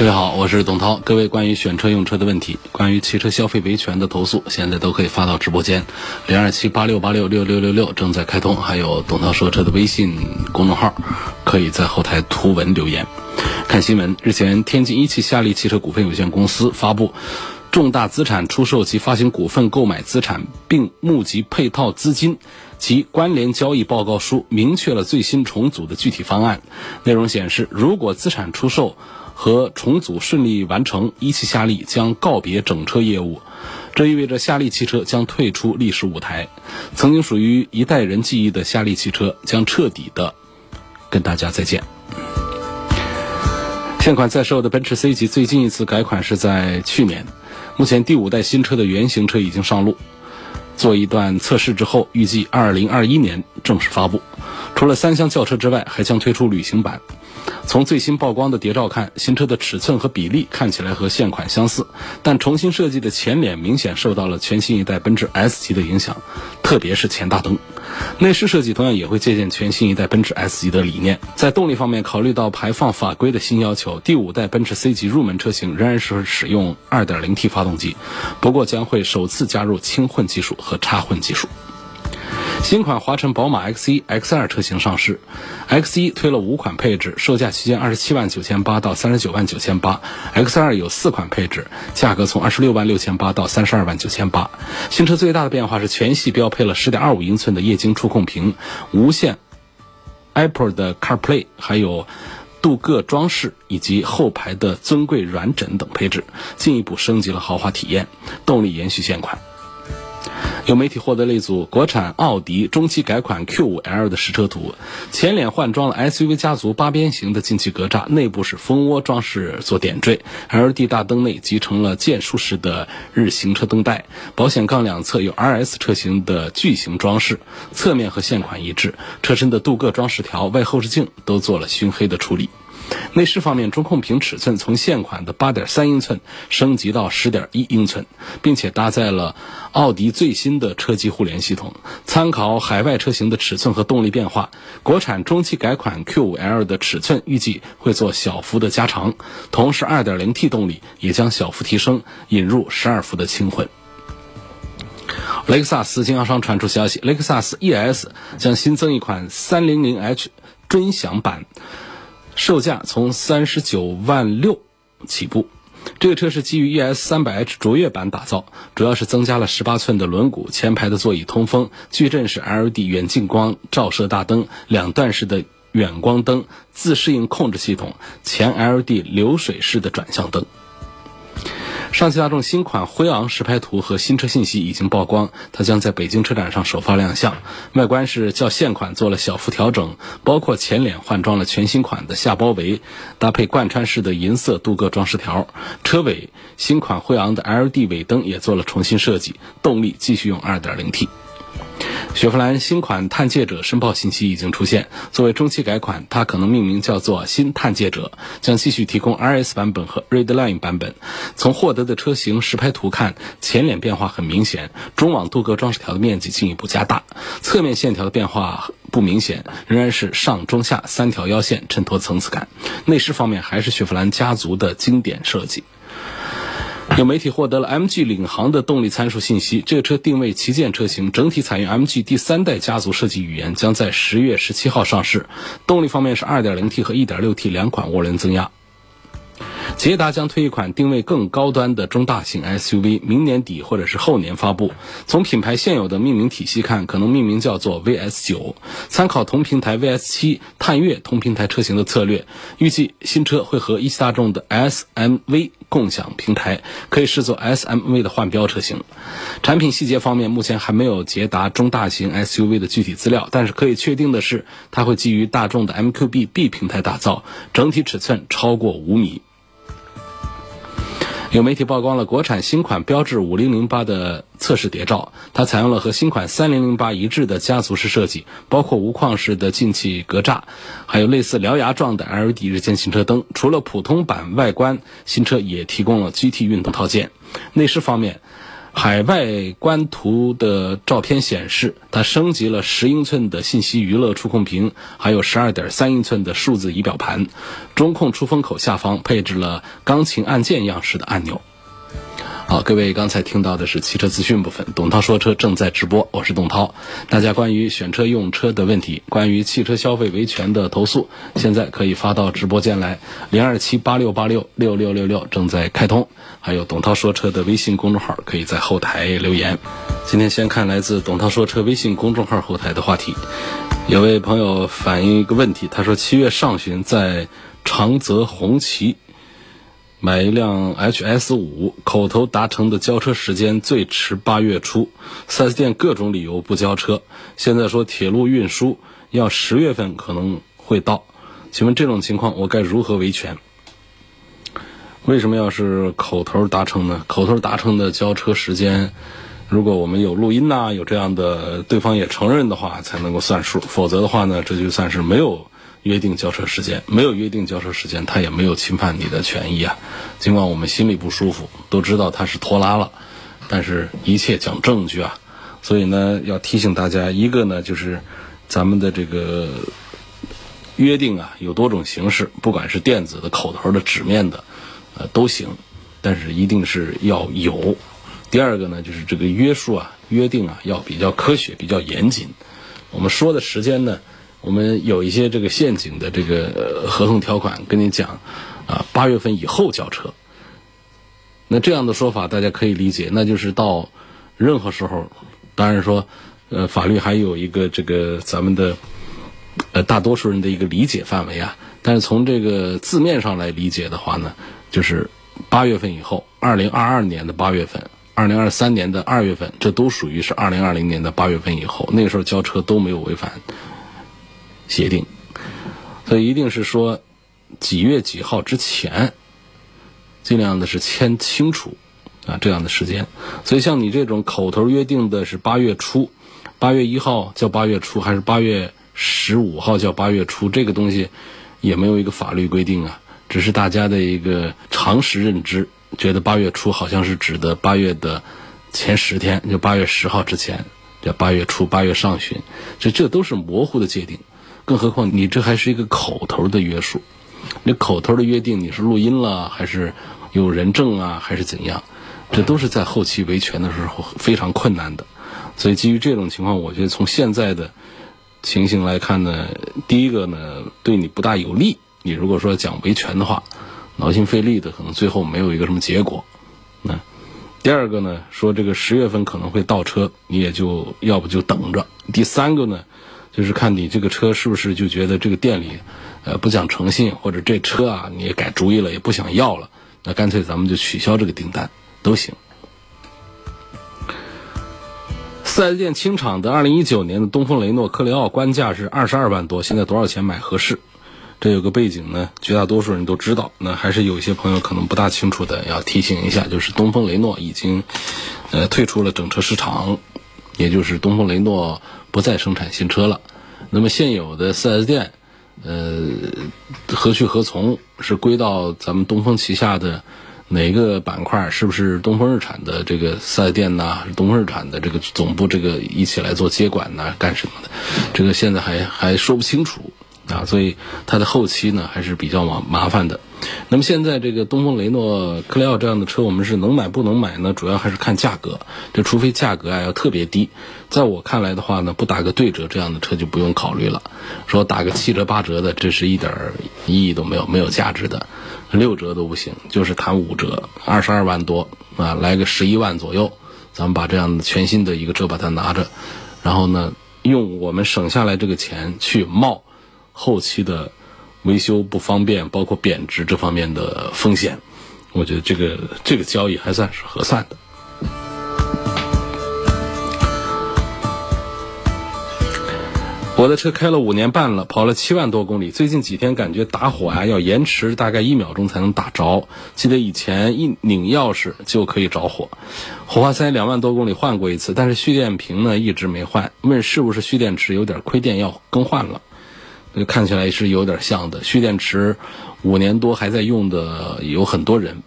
各位好，我是董涛。各位关于选车用车的问题，关于汽车消费维权的投诉，现在都可以发到直播间零二七八六八六六六六六正在开通，还有董涛说车的微信公众号，可以在后台图文留言。看新闻，日前天津一汽夏利汽车股份有限公司发布重大资产出售及发行股份购买资产并募集配套资金及关联交易报告书，明确了最新重组的具体方案。内容显示，如果资产出售和重组顺利完成，一汽夏利将告别整车业务，这意味着夏利汽车将退出历史舞台。曾经属于一代人记忆的夏利汽车将彻底的跟大家再见。现款在售的奔驰 C 级最近一次改款是在去年，目前第五代新车的原型车已经上路，做一段测试之后，预计二零二一年正式发布。除了三厢轿车之外，还将推出旅行版。从最新曝光的谍照看，新车的尺寸和比例看起来和现款相似，但重新设计的前脸明显受到了全新一代奔驰 S 级的影响，特别是前大灯。内饰设计同样也会借鉴全新一代奔驰 S 级的理念。在动力方面，考虑到排放法规的新要求，第五代奔驰 C 级入门车型仍然是使用 2.0T 发动机，不过将会首次加入轻混技术和插混技术。新款华晨宝马 X1、X2 车型上市，X1 推了五款配置，售价区间二十七万九千八到三十九万九千八；X2 有四款配置，价格从二十六万六千八到三十二万九千八。新车最大的变化是全系标配了十点二五英寸的液晶触控屏、无线 Apple 的 CarPlay，还有镀铬装饰以及后排的尊贵软枕等配置，进一步升级了豪华体验。动力延续现款。有媒体获得了一组国产奥迪中期改款 Q5L 的实车图，前脸换装了 SUV 家族八边形的进气格栅，内部是蜂窝装饰做点缀，LED 大灯内集成了键束式的日行车灯带，保险杠两侧有 RS 车型的巨型装饰，侧面和现款一致，车身的镀铬装饰条、外后视镜都做了熏黑的处理。内饰方面，中控屏尺寸从现款的8.3英寸升级到10.1英寸，并且搭载了奥迪最新的车机互联系统。参考海外车型的尺寸和动力变化，国产中期改款 Q5L 的尺寸预计会做小幅的加长，同时 2.0T 动力也将小幅提升，引入12伏的轻混。雷克萨斯经销商传出消息，雷克萨斯 ES 将新增一款 300H 尊享版。售价从三十九万六起步，这个车是基于 ES 三百 H 卓越版打造，主要是增加了十八寸的轮毂，前排的座椅通风，矩阵式 LED 远近光照射大灯，两段式的远光灯，自适应控制系统，前 LED 流水式的转向灯。上汽大众新款辉昂实拍图和新车信息已经曝光，它将在北京车展上首发亮相。外观是较现款做了小幅调整，包括前脸换装了全新款的下包围，搭配贯穿式的银色镀铬装饰条。车尾新款辉昂的 LED 尾灯也做了重新设计，动力继续用 2.0T。雪佛兰新款探界者申报信息已经出现，作为中期改款，它可能命名叫做新探界者，将继续提供 RS 版本和 Redline 版本。从获得的车型实拍图看，前脸变化很明显，中网镀铬装饰条的面积进一步加大，侧面线条的变化不明显，仍然是上中下三条腰线衬托层次感。内饰方面还是雪佛兰家族的经典设计。有媒体获得了 MG 领航的动力参数信息，这个车定位旗舰车型，整体采用 MG 第三代家族设计语言，将在十月十七号上市。动力方面是 2.0T 和 1.6T 两款涡轮增压。捷达将推一款定位更高端的中大型 SUV，明年底或者是后年发布。从品牌现有的命名体系看，可能命名叫做 VS9，参考同平台 VS7、探岳同平台车型的策略。预计新车会和一汽大众的 SMV 共享平台，可以视作 SMV 的换标车型。产品细节方面，目前还没有捷达中大型 SUV 的具体资料，但是可以确定的是，它会基于大众的 MQB B 平台打造，整体尺寸超过五米。有媒体曝光了国产新款标致五零零八的测试谍照，它采用了和新款三零零八一致的家族式设计，包括无框式的进气格栅，还有类似獠牙状的 LED 日间行车灯。除了普通版外观，新车也提供了 GT 运动套件。内饰方面。海外观图的照片显示，它升级了十英寸的信息娱乐触控屏，还有十二点三英寸的数字仪表盘。中控出风口下方配置了钢琴按键样式的按钮。好，各位刚才听到的是汽车资讯部分，董涛说车正在直播，我是董涛。大家关于选车用车的问题，关于汽车消费维权的投诉，现在可以发到直播间来，零二七八六八六六六六六正在开通。还有董涛说车的微信公众号，可以在后台留言。今天先看来自董涛说车微信公众号后台的话题，有位朋友反映一个问题，他说七月上旬在长泽红旗。买一辆 HS 五，口头达成的交车时间最迟八月初，4S 店各种理由不交车。现在说铁路运输要十月份可能会到，请问这种情况我该如何维权？为什么要是口头达成呢？口头达成的交车时间，如果我们有录音呐，有这样的对方也承认的话，才能够算数。否则的话呢，这就算是没有。约定交车时间没有约定交车时间，他也没有侵犯你的权益啊。尽管我们心里不舒服，都知道他是拖拉了，但是一切讲证据啊。所以呢，要提醒大家，一个呢就是咱们的这个约定啊，有多种形式，不管是电子的、口头的、纸面的，呃都行，但是一定是要有。第二个呢，就是这个约束啊、约定啊，要比较科学、比较严谨。我们说的时间呢。我们有一些这个陷阱的这个合同条款，跟你讲，啊，八月份以后交车。那这样的说法大家可以理解，那就是到任何时候，当然说，呃，法律还有一个这个咱们的呃大多数人的一个理解范围啊。但是从这个字面上来理解的话呢，就是八月份以后，二零二二年的八月份，二零二三年的二月份，这都属于是二零二零年的八月份以后，那个时候交车都没有违反。协定，所以一定是说几月几号之前，尽量的是签清楚啊这样的时间。所以像你这种口头约定的是八月初，八月一号叫八月初，还是八月十五号叫八月初，这个东西也没有一个法律规定啊，只是大家的一个常识认知，觉得八月初好像是指的八月的前十天，就八月十号之前叫八月初，八月上旬，这这都是模糊的界定。更何况你这还是一个口头的约束，你口头的约定你是录音了还是有人证啊还是怎样？这都是在后期维权的时候非常困难的。所以基于这种情况，我觉得从现在的情形来看呢，第一个呢对你不大有利。你如果说讲维权的话，劳心费力的，可能最后没有一个什么结果。那第二个呢，说这个十月份可能会倒车，你也就要不就等着。第三个呢？就是看你这个车是不是就觉得这个店里，呃，不讲诚信，或者这车啊你也改主意了，也不想要了，那干脆咱们就取消这个订单都行。四 S 店清场的二零一九年的东风雷诺科雷傲官价是二十二万多，现在多少钱买合适？这有个背景呢，绝大多数人都知道，那还是有一些朋友可能不大清楚的，要提醒一下，就是东风雷诺已经，呃，退出了整车市场，也就是东风雷诺。不再生产新车了，那么现有的 4S 店，呃，何去何从？是归到咱们东风旗下的哪个板块？是不是东风日产的这个 4S 店呢？东风日产的这个总部这个一起来做接管呢？干什么的？这个现在还还说不清楚。啊，所以它的后期呢还是比较麻麻烦的。那么现在这个东风雷诺科雷傲这样的车，我们是能买不能买呢？主要还是看价格。这除非价格啊要特别低，在我看来的话呢，不打个对折这样的车就不用考虑了。说打个七折八折的，这是一点意义都没有，没有价值的。六折都不行，就是谈五折，二十二万多啊，来个十一万左右，咱们把这样的全新的一个车把它拿着，然后呢，用我们省下来这个钱去冒。后期的维修不方便，包括贬值这方面的风险，我觉得这个这个交易还算是合算的。我的车开了五年半了，跑了七万多公里。最近几天感觉打火啊要延迟大概一秒钟才能打着。记得以前一拧钥匙就可以着火。火花塞两万多公里换过一次，但是蓄电瓶呢一直没换。问是不是蓄电池有点亏电要更换了？那看起来是有点像的。蓄电池五年多还在用的有很多人，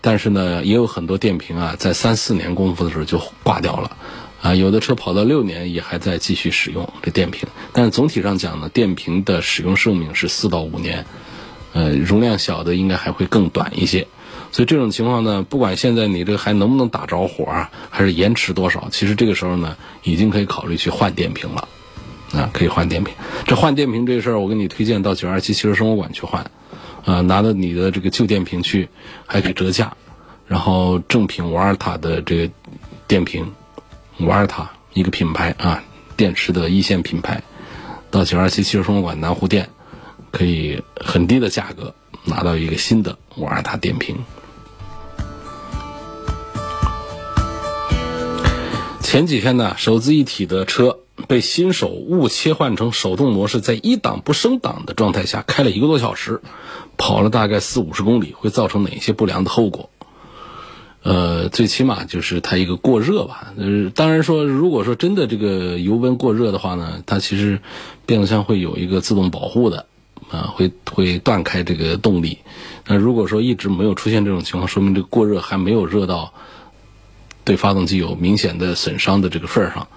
但是呢也有很多电瓶啊在三四年功夫的时候就挂掉了。啊，有的车跑到六年也还在继续使用这电瓶，但总体上讲呢，电瓶的使用寿命是四到五年，呃，容量小的应该还会更短一些。所以这种情况呢，不管现在你这还能不能打着火啊，还是延迟多少，其实这个时候呢，已经可以考虑去换电瓶了。啊，可以换电瓶。这换电瓶这事儿，我给你推荐到九二七汽车生活馆去换，啊，拿着你的这个旧电瓶去，还可以折价，然后正品瓦尔塔的这个电瓶。瓦尔塔一个品牌啊，电池的一线品牌，到九二七汽车生活馆南湖店，可以很低的价格拿到一个新的瓦尔塔电瓶。前几天呢，手自一体的车被新手误切换成手动模式，在一档不升档的状态下开了一个多小时，跑了大概四五十公里，会造成哪些不良的后果？呃，最起码就是它一个过热吧。呃，当然说，如果说真的这个油温过热的话呢，它其实变速箱会有一个自动保护的，啊，会会断开这个动力。那如果说一直没有出现这种情况，说明这个过热还没有热到对发动机有明显的损伤的这个份儿上。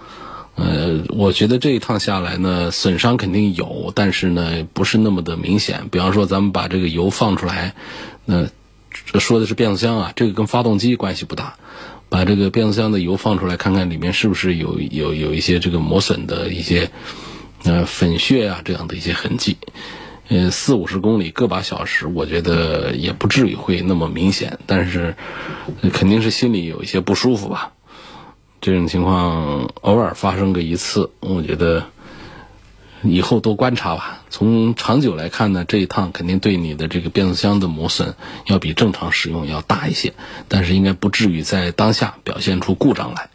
呃，我觉得这一趟下来呢，损伤肯定有，但是呢，不是那么的明显。比方说，咱们把这个油放出来，那。说的是变速箱啊，这个跟发动机关系不大。把这个变速箱的油放出来，看看里面是不是有有有一些这个磨损的一些呃粉屑啊这样的一些痕迹。呃，四五十公里个把小时，我觉得也不至于会那么明显，但是肯定是心里有一些不舒服吧。这种情况偶尔发生个一次，我觉得。以后多观察吧。从长久来看呢，这一趟肯定对你的这个变速箱的磨损要比正常使用要大一些，但是应该不至于在当下表现出故障来。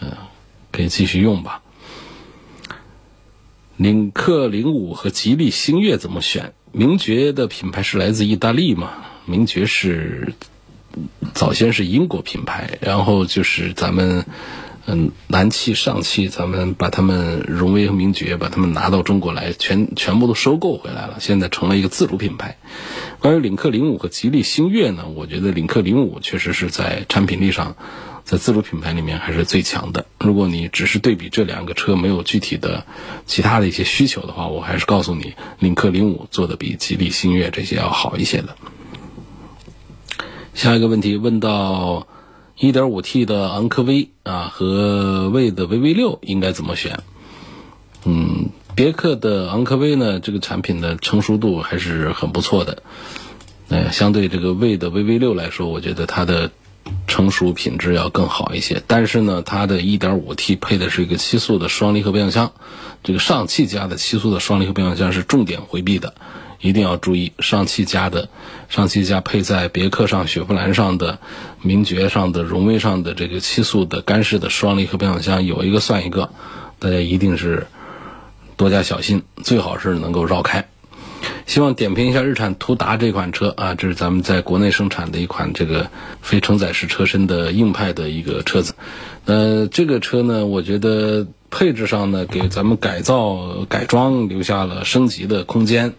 嗯，可以继续用吧。领克零五和吉利星越怎么选？名爵的品牌是来自意大利嘛？名爵是早先是英国品牌，然后就是咱们。嗯，南汽、上汽，咱们把他们荣威和名爵把他们拿到中国来，全全部都收购回来了，现在成了一个自主品牌。关于领克零五和吉利星越呢，我觉得领克零五确实是在产品力上，在自主品牌里面还是最强的。如果你只是对比这两个车，没有具体的其他的一些需求的话，我还是告诉你，领克零五做的比吉利星越这些要好一些的。下一个问题问到。1.5T 的昂科威啊和魏的 VV 六应该怎么选？嗯，别克的昂科威呢，这个产品的成熟度还是很不错的。呃，相对这个魏的 VV 六来说，我觉得它的成熟品质要更好一些。但是呢，它的 1.5T 配的是一个七速的双离合变速箱，这个上汽家的七速的双离合变速箱是重点回避的。一定要注意，上汽家的，上汽家配在别克上、雪佛兰上的、名爵上的、荣威上的这个七速的干式的双离合变速箱，有一个算一个，大家一定是多加小心，最好是能够绕开。希望点评一下日产途达这款车啊，这是咱们在国内生产的一款这个非承载式车身的硬派的一个车子。呃，这个车呢，我觉得配置上呢，给咱们改造改装留下了升级的空间。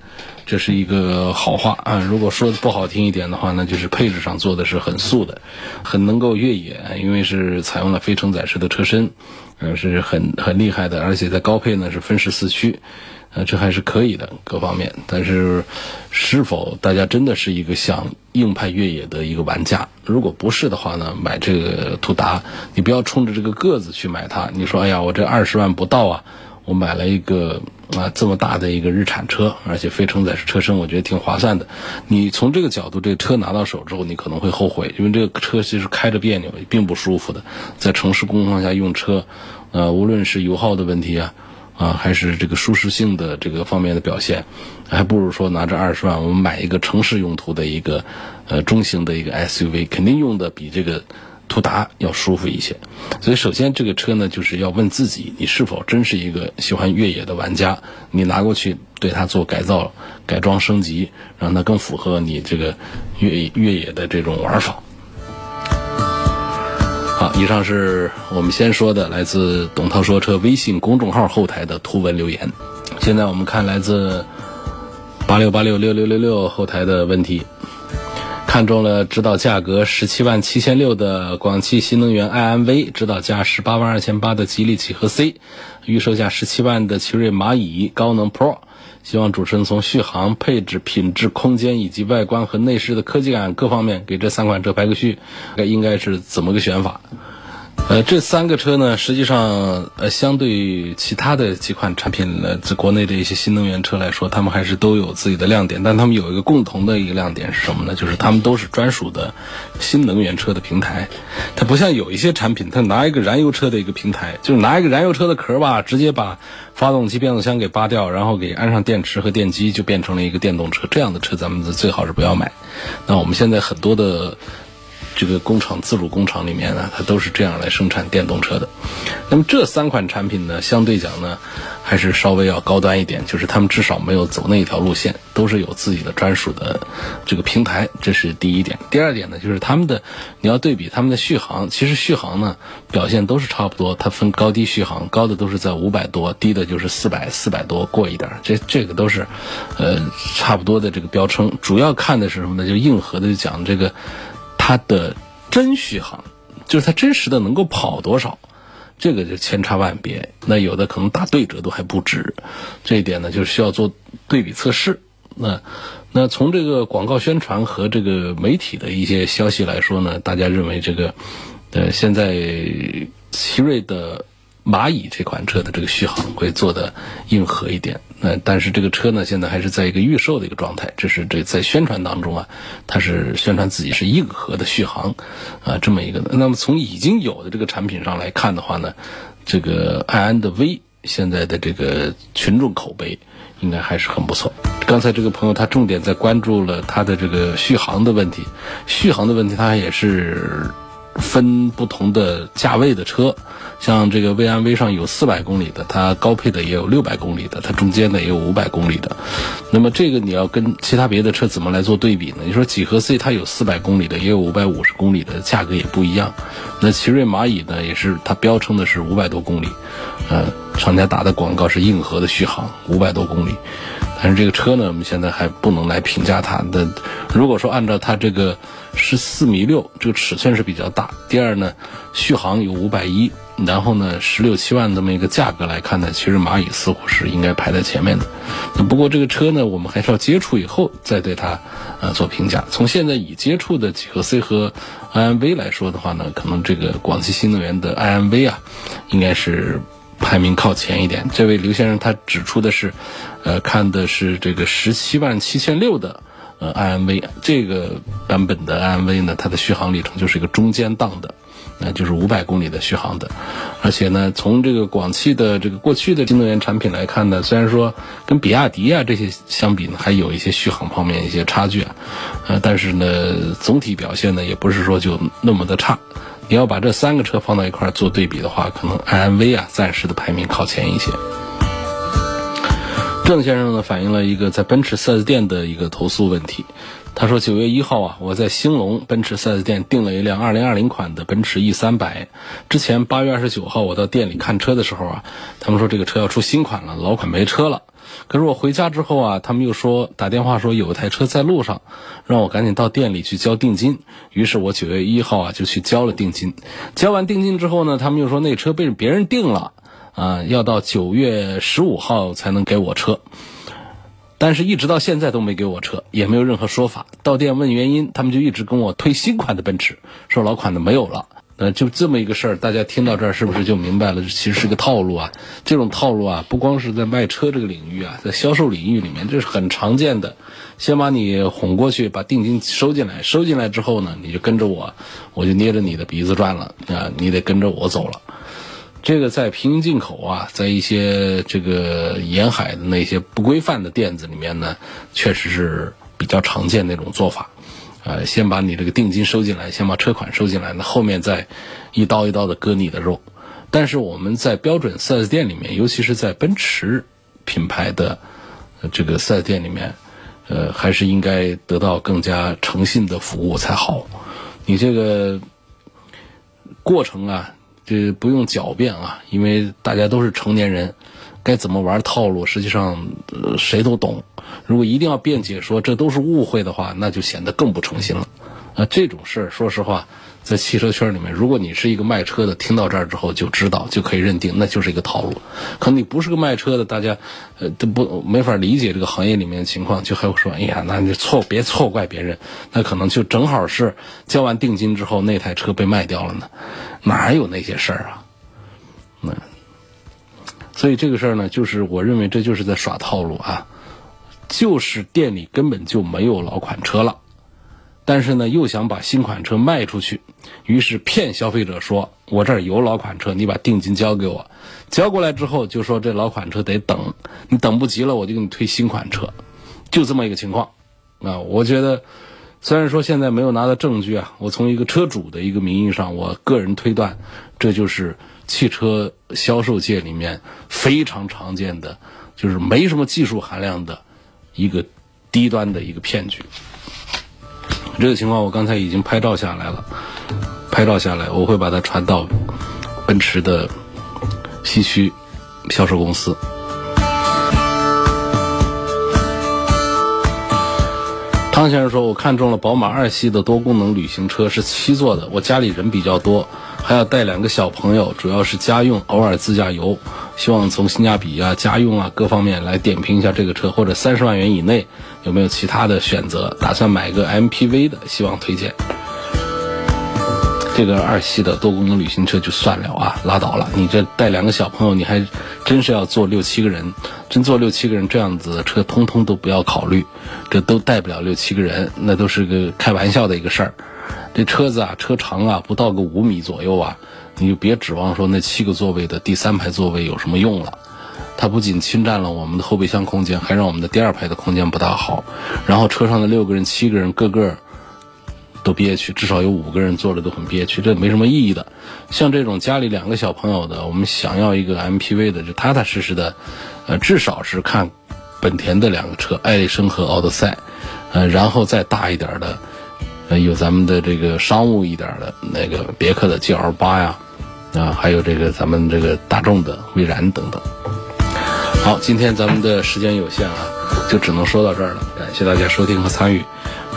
这是一个好话啊！如果说的不好听一点的话呢，就是配置上做的是很素的，很能够越野，因为是采用了非承载式的车身，呃，是很很厉害的，而且在高配呢是分时四驱，呃，这还是可以的各方面。但是，是否大家真的是一个想硬派越野的一个玩家？如果不是的话呢，买这个途达，你不要冲着这个个子去买它。你说，哎呀，我这二十万不到啊。我买了一个啊这么大的一个日产车，而且非承载式车身，我觉得挺划算的。你从这个角度，这个车拿到手之后，你可能会后悔，因为这个车其实开着别扭，并不舒服的。在城市工况下用车，呃，无论是油耗的问题啊，啊，还是这个舒适性的这个方面的表现，还不如说拿着二十万，我们买一个城市用途的一个呃中型的一个 SUV，肯定用的比这个。途达要舒服一些。所以，首先这个车呢，就是要问自己，你是否真是一个喜欢越野的玩家？你拿过去对它做改造、改装、升级，让它更符合你这个越野越野的这种玩法。好，以上是我们先说的来自董涛说车微信公众号后台的图文留言。现在我们看来自八六八六六六六六后台的问题，看中了指导价格十七万七千六的广汽新能源 iMV，指导价十八万二千八的吉利几何 C，预售价十七万的奇瑞蚂蚁高能 Pro。希望主持人从续航、配置、品质、空间以及外观和内饰的科技感各方面给这三款车排个序，该应该是怎么个选法？呃，这三个车呢，实际上呃，相对于其他的几款产品呢，在国内的一些新能源车来说，他们还是都有自己的亮点。但他们有一个共同的一个亮点是什么呢？就是他们都是专属的新能源车的平台。它不像有一些产品，它拿一个燃油车的一个平台，就是拿一个燃油车的壳吧，直接把发动机、变速箱给扒掉，然后给安上电池和电机，就变成了一个电动车。这样的车咱们最好是不要买。那我们现在很多的。这个工厂自主工厂里面呢，它都是这样来生产电动车的。那么这三款产品呢，相对讲呢，还是稍微要高端一点，就是他们至少没有走那一条路线，都是有自己的专属的这个平台，这是第一点。第二点呢，就是他们的你要对比他们的续航，其实续航呢表现都是差不多，它分高低续航，高的都是在五百多，低的就是四百四百多过一点，这这个都是呃差不多的这个标称。主要看的是什么呢？就硬核的就讲这个。它的真续航，就是它真实的能够跑多少，这个就千差万别。那有的可能打对折都还不止，这一点呢，就需要做对比测试。那那从这个广告宣传和这个媒体的一些消息来说呢，大家认为这个呃，现在奇瑞的。蚂蚁这款车的这个续航会做的硬核一点，那但是这个车呢，现在还是在一个预售的一个状态。这是这在宣传当中啊，它是宣传自己是硬核的续航，啊，这么一个。那么从已经有的这个产品上来看的话呢，这个爱安的 V 现在的这个群众口碑应该还是很不错。刚才这个朋友他重点在关注了它的这个续航的问题，续航的问题它也是。分不同的价位的车，像这个威安威上有四百公里的，它高配的也有六百公里的，它中间的也有五百公里的。那么这个你要跟其他别的车怎么来做对比呢？你说几何 C 它有四百公里的，也有五百五十公里的，价格也不一样。那奇瑞蚂蚁呢，也是它标称的是五百多公里，呃，厂家打的广告是硬核的续航，五百多公里。但是这个车呢，我们现在还不能来评价它的。如果说按照它这个十四米六这个尺寸是比较大，第二呢，续航有五百一，然后呢，十六七万这么一个价格来看呢，其实蚂蚁似乎是应该排在前面的。那不过这个车呢，我们还是要接触以后再对它呃做评价。从现在已接触的几何 C 和 iMV 来说的话呢，可能这个广汽新能源的 iMV 啊，应该是。排名靠前一点，这位刘先生他指出的是，呃，看的是这个十七万七千六的呃 iMV 这个版本的 iMV 呢，它的续航里程就是一个中间档的，那就是五百公里的续航的，而且呢，从这个广汽的这个过去的新能源产品来看呢，虽然说跟比亚迪啊这些相比呢，还有一些续航方面一些差距啊，呃，但是呢，总体表现呢也不是说就那么的差。你要把这三个车放到一块做对比的话，可能 iMV 啊暂时的排名靠前一些。郑先生呢反映了一个在奔驰 4S 店的一个投诉问题，他说九月一号啊，我在兴隆奔驰 4S 店订了一辆2020款的奔驰 E 三百，之前八月二十九号我到店里看车的时候啊，他们说这个车要出新款了，老款没车了。可是我回家之后啊，他们又说打电话说有一台车在路上，让我赶紧到店里去交定金。于是我九月一号啊就去交了定金。交完定金之后呢，他们又说那车被别人订了，啊，要到九月十五号才能给我车。但是一直到现在都没给我车，也没有任何说法。到店问原因，他们就一直跟我推新款的奔驰，说老款的没有了。呃，就这么一个事儿，大家听到这儿是不是就明白了？这其实是个套路啊！这种套路啊，不光是在卖车这个领域啊，在销售领域里面，这是很常见的。先把你哄过去，把定金收进来，收进来之后呢，你就跟着我，我就捏着你的鼻子转了啊！你得跟着我走了。这个在平行进口啊，在一些这个沿海的那些不规范的店子里面呢，确实是比较常见那种做法。呃，先把你这个定金收进来，先把车款收进来，那后面再一刀一刀的割你的肉。但是我们在标准 4S 店里面，尤其是在奔驰品牌的这个 4S 店里面，呃，还是应该得到更加诚信的服务才好。你这个过程啊，这不用狡辩啊，因为大家都是成年人，该怎么玩套路，实际上谁都懂。如果一定要辩解说这都是误会的话，那就显得更不诚心了。啊，这种事儿，说实话，在汽车圈里面，如果你是一个卖车的，听到这儿之后就知道，就可以认定那就是一个套路。可你不是个卖车的，大家呃都不没法理解这个行业里面的情况，就还会说，哎呀，那你错别错怪别人，那可能就正好是交完定金之后那台车被卖掉了呢，哪有那些事儿啊？那所以这个事儿呢，就是我认为这就是在耍套路啊。就是店里根本就没有老款车了，但是呢，又想把新款车卖出去，于是骗消费者说：“我这儿有老款车，你把定金交给我，交过来之后就说这老款车得等，你等不及了，我就给你推新款车。”就这么一个情况啊。我觉得，虽然说现在没有拿到证据啊，我从一个车主的一个名义上，我个人推断，这就是汽车销售界里面非常常见的，就是没什么技术含量的。一个低端的一个骗局，这个情况我刚才已经拍照下来了，拍照下来我会把它传到奔驰的西区销售公司。汤先生说：“我看中了宝马二系的多功能旅行车，是七座的。我家里人比较多，还要带两个小朋友，主要是家用，偶尔自驾游。希望从性价比啊、家用啊各方面来点评一下这个车，或者三十万元以内有没有其他的选择？打算买个 MPV 的，希望推荐。”这个二系的多功能旅行车就算了啊，拉倒了。你这带两个小朋友，你还真是要坐六七个人，真坐六七个人这样子的车，通通都不要考虑，这都带不了六七个人，那都是个开玩笑的一个事儿。这车子啊，车长啊，不到个五米左右啊，你就别指望说那七个座位的第三排座位有什么用了。它不仅侵占了我们的后备箱空间，还让我们的第二排的空间不大好。然后车上的六个人、七个人，个个。都憋屈，至少有五个人坐着都很憋屈，这没什么意义的。像这种家里两个小朋友的，我们想要一个 MPV 的，就踏踏实实的，呃，至少是看本田的两个车，艾力绅和奥德赛，呃，然后再大一点的，呃，有咱们的这个商务一点的那个别克的 GL 八呀，啊，还有这个咱们这个大众的蔚然等等。好，今天咱们的时间有限啊，就只能说到这儿了。感谢大家收听和参与。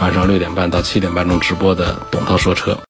晚上六点半到七点半钟直播的董涛说车。